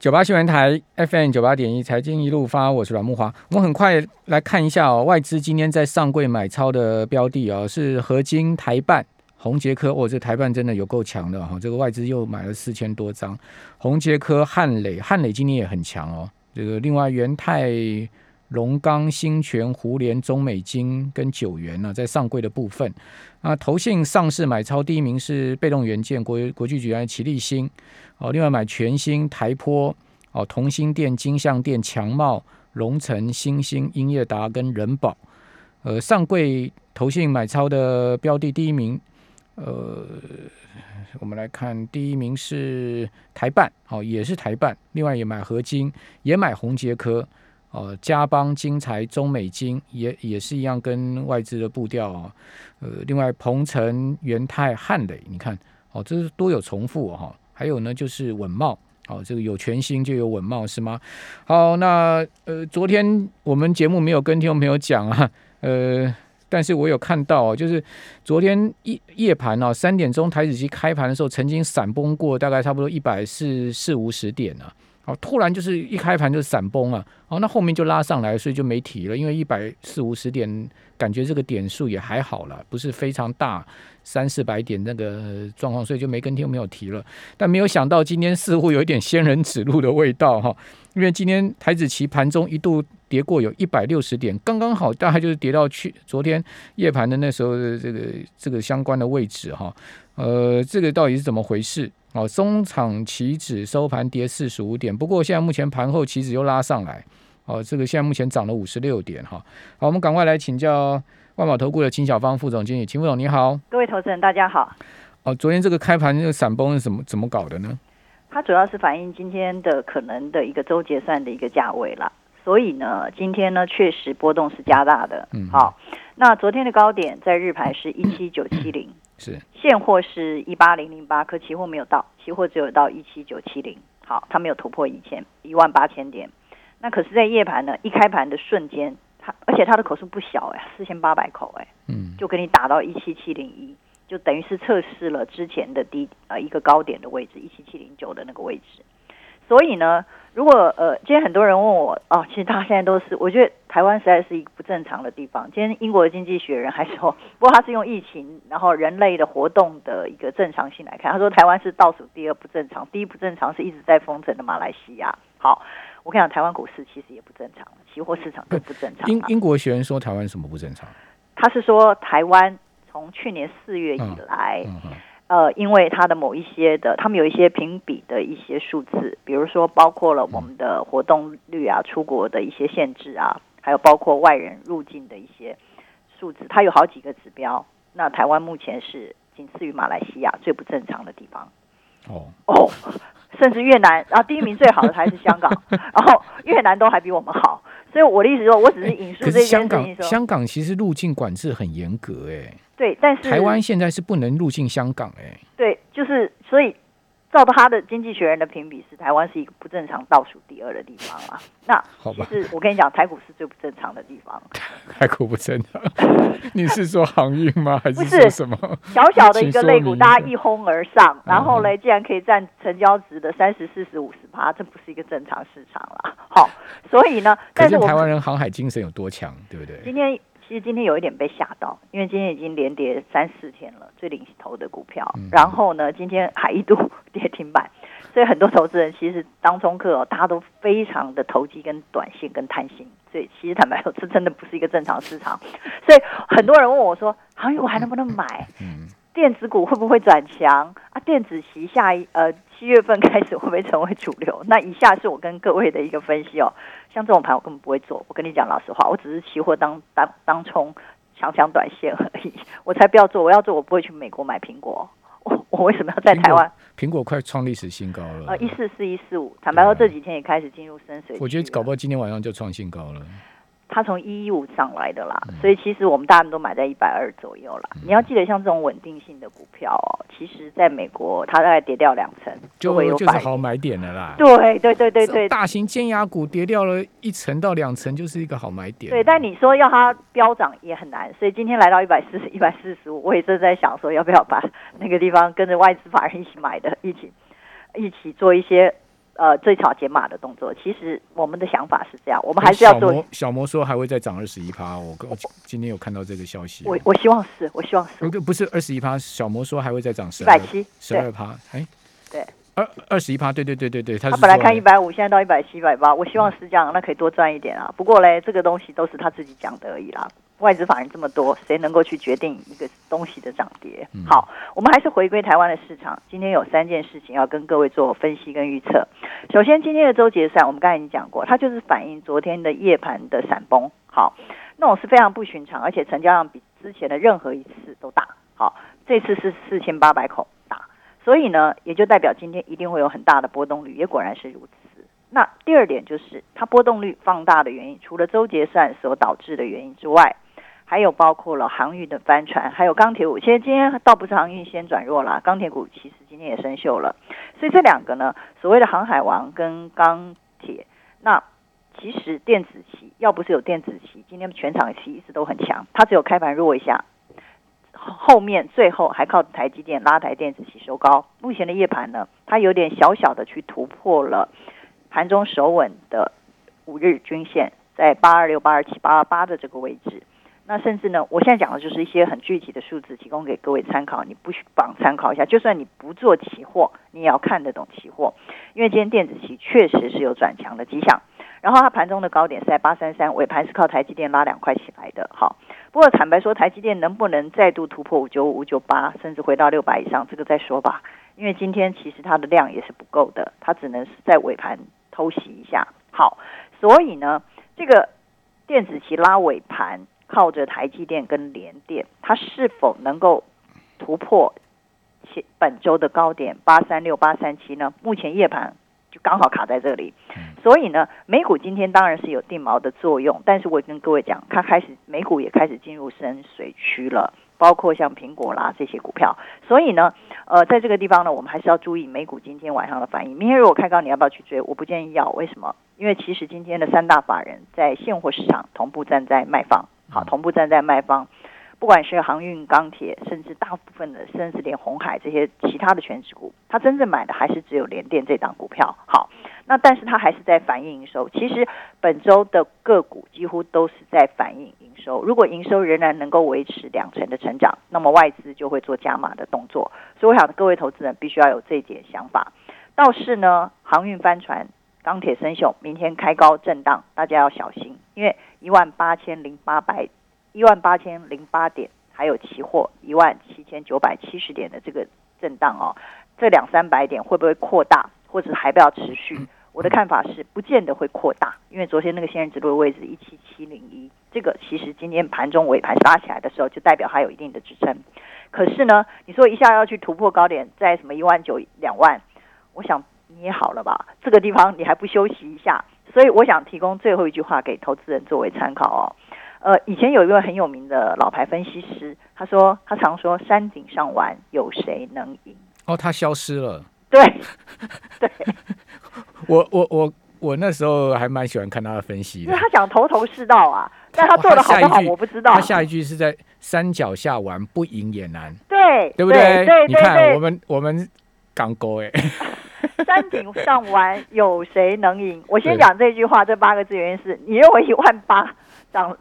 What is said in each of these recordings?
九八新闻台 FM 九八点一财经一路发，我是阮木华。我们很快来看一下哦，外资今天在上柜买超的标的哦，是合金、台办、宏杰科。哦，这台办真的有够强的哈，这个外资又买了四千多张。宏杰科、汉磊，汉磊今天也很强哦。这个另外元泰、龙钢、新泉、湖联、中美金跟九元呢，在上柜的部分。啊，投信上市买超第一名是被动元件国国际局来齐立新。哦，另外买全新台坡哦，同心店、金相店、强茂、龙城、新兴、英业达跟人保，呃，上柜投信买超的标的第一名，呃，我们来看第一名是台办，哦，也是台办，另外也买合金，也买宏杰科，哦，嘉邦、金财、中美金也也是一样，跟外资的步调啊，呃，另外鹏程、元泰、汉磊，你看，哦，这是都有重复哈。还有呢，就是稳茂，哦，这个有全新就有稳茂是吗？好，那呃，昨天我们节目没有跟听众朋友讲啊，呃，但是我有看到，就是昨天夜夜盘哦，三点钟台子机开盘的时候，曾经闪崩过，大概差不多一百四四五十点啊。好，突然就是一开盘就闪崩了，好，那后面就拉上来，所以就没提了，因为一百四五十点，感觉这个点数也还好了，不是非常大，三四百点那个状况，所以就没跟天没有提了。但没有想到今天似乎有一点仙人指路的味道哈，因为今天台子期盘中一度跌过有一百六十点，刚刚好大概就是跌到去昨天夜盘的那时候的这个这个相关的位置哈，呃，这个到底是怎么回事？哦，中场期指收盘跌四十五点，不过现在目前盘后期指又拉上来，哦，这个现在目前涨了五十六点哈。好，我们赶快来请教万宝投顾的秦小芳副总经理，秦副总你好，各位投资人大家好。哦，昨天这个开盘这个闪崩是怎么怎么搞的呢？它主要是反映今天的可能的一个周结算的一个价位了，所以呢，今天呢确实波动是加大的。嗯，好，那昨天的高点在日盘是一七九七零。是现货是一八零零八，可期货没有到，期货只有到一七九七零。好，它没有突破一千一万八千点。那可是，在夜盘呢，一开盘的瞬间，它而且它的口数不小哎，四千八百口哎，嗯，就给你打到一七七零一，就等于是测试了之前的低呃一个高点的位置，一七七零九的那个位置。所以呢。如果呃，今天很多人问我哦，其实大家现在都是，我觉得台湾实在是一个不正常的地方。今天英国的经济学人还说，不过他是用疫情，然后人类的活动的一个正常性来看，他说台湾是倒数第二不正常，第一不正常是一直在封城的马来西亚。好，我跟你讲，台湾股市其实也不正常，期货市场更不正常。英英国学人说台湾什么不正常？他是说台湾从去年四月以来。呃，因为他的某一些的，他们有一些评比的一些数字，比如说包括了我们的活动率啊、出国的一些限制啊，还有包括外人入境的一些数字，它有好几个指标。那台湾目前是仅次于马来西亚最不正常的地方。哦哦，甚至越南，然后第一名最好的还是香港，然后越南都还比我们好。所以我的意思说，我只是引述这件事情说，香港其实入境管制很严格，哎。对，但是台湾现在是不能入境香港哎。对，就是所以照他的经济学人的评比，是台湾是一个不正常倒数第二的地方啊。那好吧，是我跟你讲，台股是最不正常的地方。台股不正常？你是说航运吗？还是说什么？小小的一个类股，大家一哄而上，然后呢，竟然可以占成交值的三十四十五十趴，这不是一个正常市场啦。好，所以呢，但是台湾人航海精神有多强，对不对？今天。其实今天有一点被吓到，因为今天已经连跌三四天了，最领头的股票。然后呢，今天还一度跌停板，所以很多投资人其实当中客哦，大家都非常的投机、跟短线、跟贪心。所以其实坦白说，这真的不是一个正常市场。所以很多人问我说：“航运我还能不能买？电子股会不会转强啊？电子旗下一呃。”七月份开始会不会成为主流？那以下是我跟各位的一个分析哦。像这种盘我根本不会做，我跟你讲老实话，我只是期货当当当冲强强短线而已。我才不要做，我要做我不会去美国买苹果。我我为什么要在台湾？苹果快创历史新高了。呃，一四四一四五，坦白说这几天也开始进入深水。我觉得搞不好今天晚上就创新高了。它从一一五上来的啦，所以其实我们大家都买在一百二左右啦。你要记得，像这种稳定性的股票哦，其实在美国它大概跌掉两成，就会有就是好买点的啦。对对对对对，大型尖牙股跌掉了一层到两层，就是一个好买点。对，但你说要它飙涨也很难，所以今天来到一百四十一百四十五，我也正在想说要不要把那个地方跟着外资法人一起买的，一起一起做一些。呃最少减码的动作。其实我们的想法是这样，我们还是要做。小魔说还会再涨二十一趴，我我今天有看到这个消息。我我希望是，我希望是。不不是二十一趴，小魔说还会再涨十一百七十二趴，哎，对。二二十一趴，对对对对对，他他本来看一百五，现在到一百七、一百八，我希望是这样，那可以多赚一点啊。不过嘞，这个东西都是他自己讲的而已啦。外资法人这么多，谁能够去决定一个东西的涨跌？好，我们还是回归台湾的市场。今天有三件事情要跟各位做分析跟预测。首先，今天的周结算，我们刚才已经讲过，它就是反映昨天的夜盘的闪崩。好，那种是非常不寻常，而且成交量比之前的任何一次都大。好，这次是四千八百口大。所以呢，也就代表今天一定会有很大的波动率，也果然是如此。那第二点就是它波动率放大的原因，除了周结算所导致的原因之外，还有包括了航运的帆船，还有钢铁股。其实今天倒不是航运先转弱了，钢铁股其实今天也生锈了。所以这两个呢，所谓的航海王跟钢铁，那其实电子期要不是有电子期，今天全场期一直都很强，它只有开盘弱一下。后面最后还靠台积电拉抬电子吸收高。目前的夜盘呢，它有点小小的去突破了盘中守稳的五日均线，在八二六、八二七、八二八的这个位置。那甚至呢，我现在讲的就是一些很具体的数字，提供给各位参考。你不妨参考一下，就算你不做期货，你也要看得懂期货，因为今天电子期确实是有转强的迹象。然后它盘中的高点是在八三三，尾盘是靠台积电拉两块起来的。好，不过坦白说，台积电能不能再度突破五九五九八，甚至回到六百以上，这个再说吧。因为今天其实它的量也是不够的，它只能是在尾盘偷袭一下。好，所以呢，这个电子期拉尾盘，靠着台积电跟联电，它是否能够突破本周的高点八三六八三七呢？目前夜盘。就刚好卡在这里，所以呢，美股今天当然是有定锚的作用，但是我跟各位讲，它开始美股也开始进入深水区了，包括像苹果啦这些股票，所以呢，呃，在这个地方呢，我们还是要注意美股今天晚上的反应。明天如果开高，你要不要去追？我不建议要，为什么？因为其实今天的三大法人在现货市场同步站在卖方，好，同步站在卖方。不管是航运、钢铁，甚至大部分的，甚至连红海这些其他的全职股，它真正买的还是只有联电这档股票。好，那但是它还是在反映营收。其实本周的个股几乎都是在反映营收。如果营收仍然能够维持两成的成长，那么外资就会做加码的动作。所以我想各位投资人必须要有这一点想法。倒是呢，航运帆船、钢铁生锈，明天开高震荡，大家要小心，因为一万八千零八百。一万八千零八点，还有期货一万七千九百七十点的这个震荡哦，这两三百点会不会扩大，或者还不要持续？我的看法是，不见得会扩大，因为昨天那个仙人指路的位置一七七零一，这个其实今天盘中尾盘拉起来的时候，就代表它有一定的支撑。可是呢，你说一下要去突破高点，在什么一万九两万，我想你也好了吧？这个地方你还不休息一下？所以我想提供最后一句话给投资人作为参考哦。呃，以前有一位很有名的老牌分析师，他说他常说山顶上玩有谁能赢？哦，他消失了。对，对。我我我我那时候还蛮喜欢看他的分析的，他讲头头是道啊，但他做的好不好我不知道。他下一句是在山脚下玩不赢也难，对对不对？你看我们我们港沟哎，山顶上玩有谁能赢？我先讲这句话，这八个字原因是你认为一万八。涨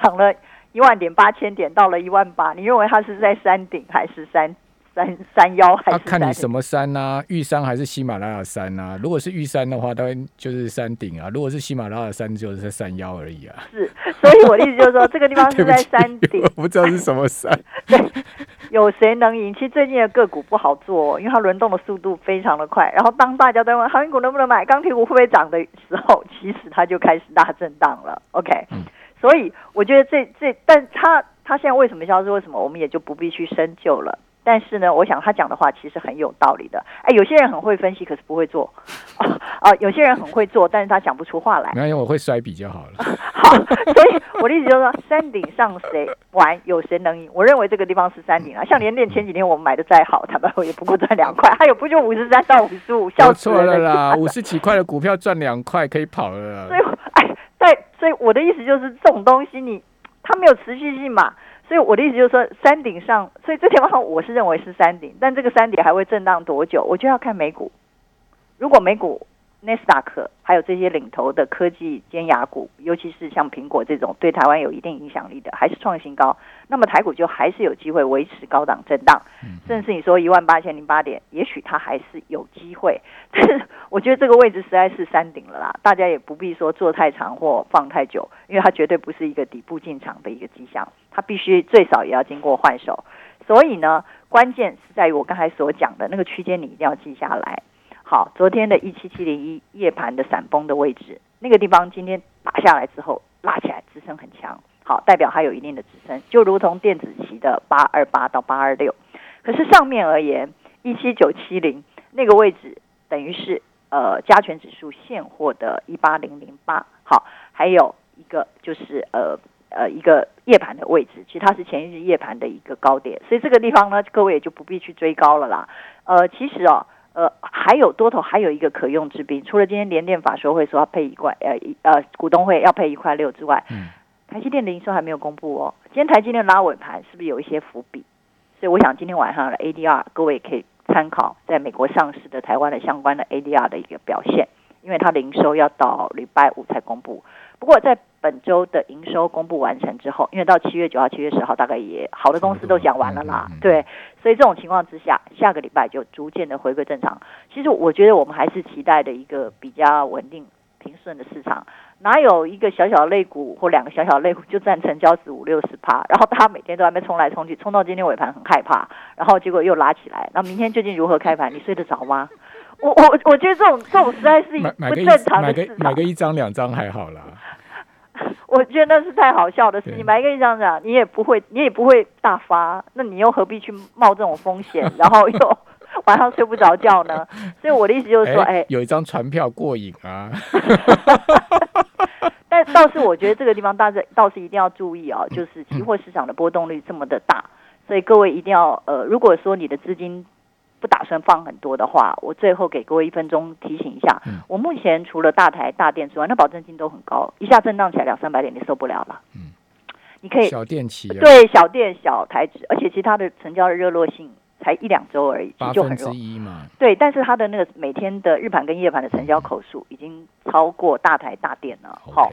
涨了一万点八千点，到了一万八。你认为它是在山顶还是山山山腰？还是看你什么山呐？玉山还是喜马拉雅山呐？如果是玉山的话，当然就是山顶啊；如果是喜马拉雅山，就是在山腰而已啊。是，所以我的意思就是说，这个地方是在 山顶，我不知道是什么山。对，有谁能赢？其实最近的个股不好做，因为它轮动的速度非常的快。然后当大家都问航运股能不能买，钢铁股会不会涨的时候，其实它就开始大震荡了。OK。所以我觉得这这，但他他现在为什么消失？为什么我们也就不必去深究了？但是呢，我想他讲的话其实很有道理的。哎，有些人很会分析，可是不会做啊；有些人很会做，但是他讲不出话来。没有，我会摔笔就好了。好，所以我的意思就是说，山顶上谁玩，有谁能赢？我认为这个地方是山顶啊。像连电前几天我们买的再好，坦白说也不过赚两块，还有不就五十三到五十五，笑死了啦！五十几块的股票赚两块，可以跑了。所以，哎。在，所以我的意思就是，这种东西你它没有持续性嘛，所以我的意思就是说，山顶上，所以这地方我是认为是山顶，但这个山顶还会震荡多久，我就要看美股。如果美股纳斯达克还有这些领头的科技尖牙股，尤其是像苹果这种对台湾有一定影响力的，还是创新高，那么台股就还是有机会维持高档震荡，甚至你说一万八千零八点，也许它还是有机会。但是我觉得这个位置实在是山顶了啦，大家也不必说做太长或放太久，因为它绝对不是一个底部进场的一个迹象，它必须最少也要经过换手。所以呢，关键是在于我刚才所讲的那个区间，你一定要记下来。好，昨天的一七七零一夜盘的闪崩的位置，那个地方今天打下来之后拉起来，支撑很强，好，代表它有一定的支撑，就如同电子期的八二八到八二六。可是上面而言，一七九七零那个位置等于是呃加权指数现货的一八零零八，好，还有一个就是呃呃一个夜盘的位置，其实它是前一日夜盘的一个高点，所以这个地方呢，各位也就不必去追高了啦。呃，其实哦。呃，还有多头还有一个可用之兵，除了今天联电法说会说要配一块，呃，呃，股东会要配一块六之外，嗯，台积电的营收还没有公布哦。今天台积电拉尾盘是不是有一些伏笔？所以我想今天晚上的 ADR 各位可以参考在美国上市的台湾的相关的 ADR 的一个表现，因为它的营收要到礼拜五才公布。不过在本周的营收公布完成之后，因为到七月九号、七月十号，大概也好的公司都讲完了啦，对，所以这种情况之下，下个礼拜就逐渐的回归正常。其实我觉得我们还是期待的一个比较稳定、平顺的市场，哪有一个小小类股或两个小小类股就占成交值五六十趴，然后大家每天都还没冲来冲去，冲到今天尾盘很害怕，然后结果又拉起来，那明天究竟如何开盘？你睡得着吗？我我我觉得这种这种实在是不正常的市场，买个一张两张还好啦。我觉得那是太好笑的事情，买一个一张张，你也不会，你也不会大发，那你又何必去冒这种风险，然后又 晚上睡不着觉呢？所以我的意思就是说，哎，有一张船票过瘾啊。但倒是我觉得这个地方，大家倒是一定要注意啊，就是期货市场的波动率这么的大，所以各位一定要呃，如果说你的资金。不打算放很多的话，我最后给各位一分钟提醒一下。我目前除了大台大电之外，那保证金都很高，一下震荡起来两三百点，你受不了了。嗯，你可以小电企对小电小台指，而且其他的成交的热络性才一两周而已，就很之一嘛。对，但是它的那个每天的日盘跟夜盘的成交口数已经超过大台大电了。好，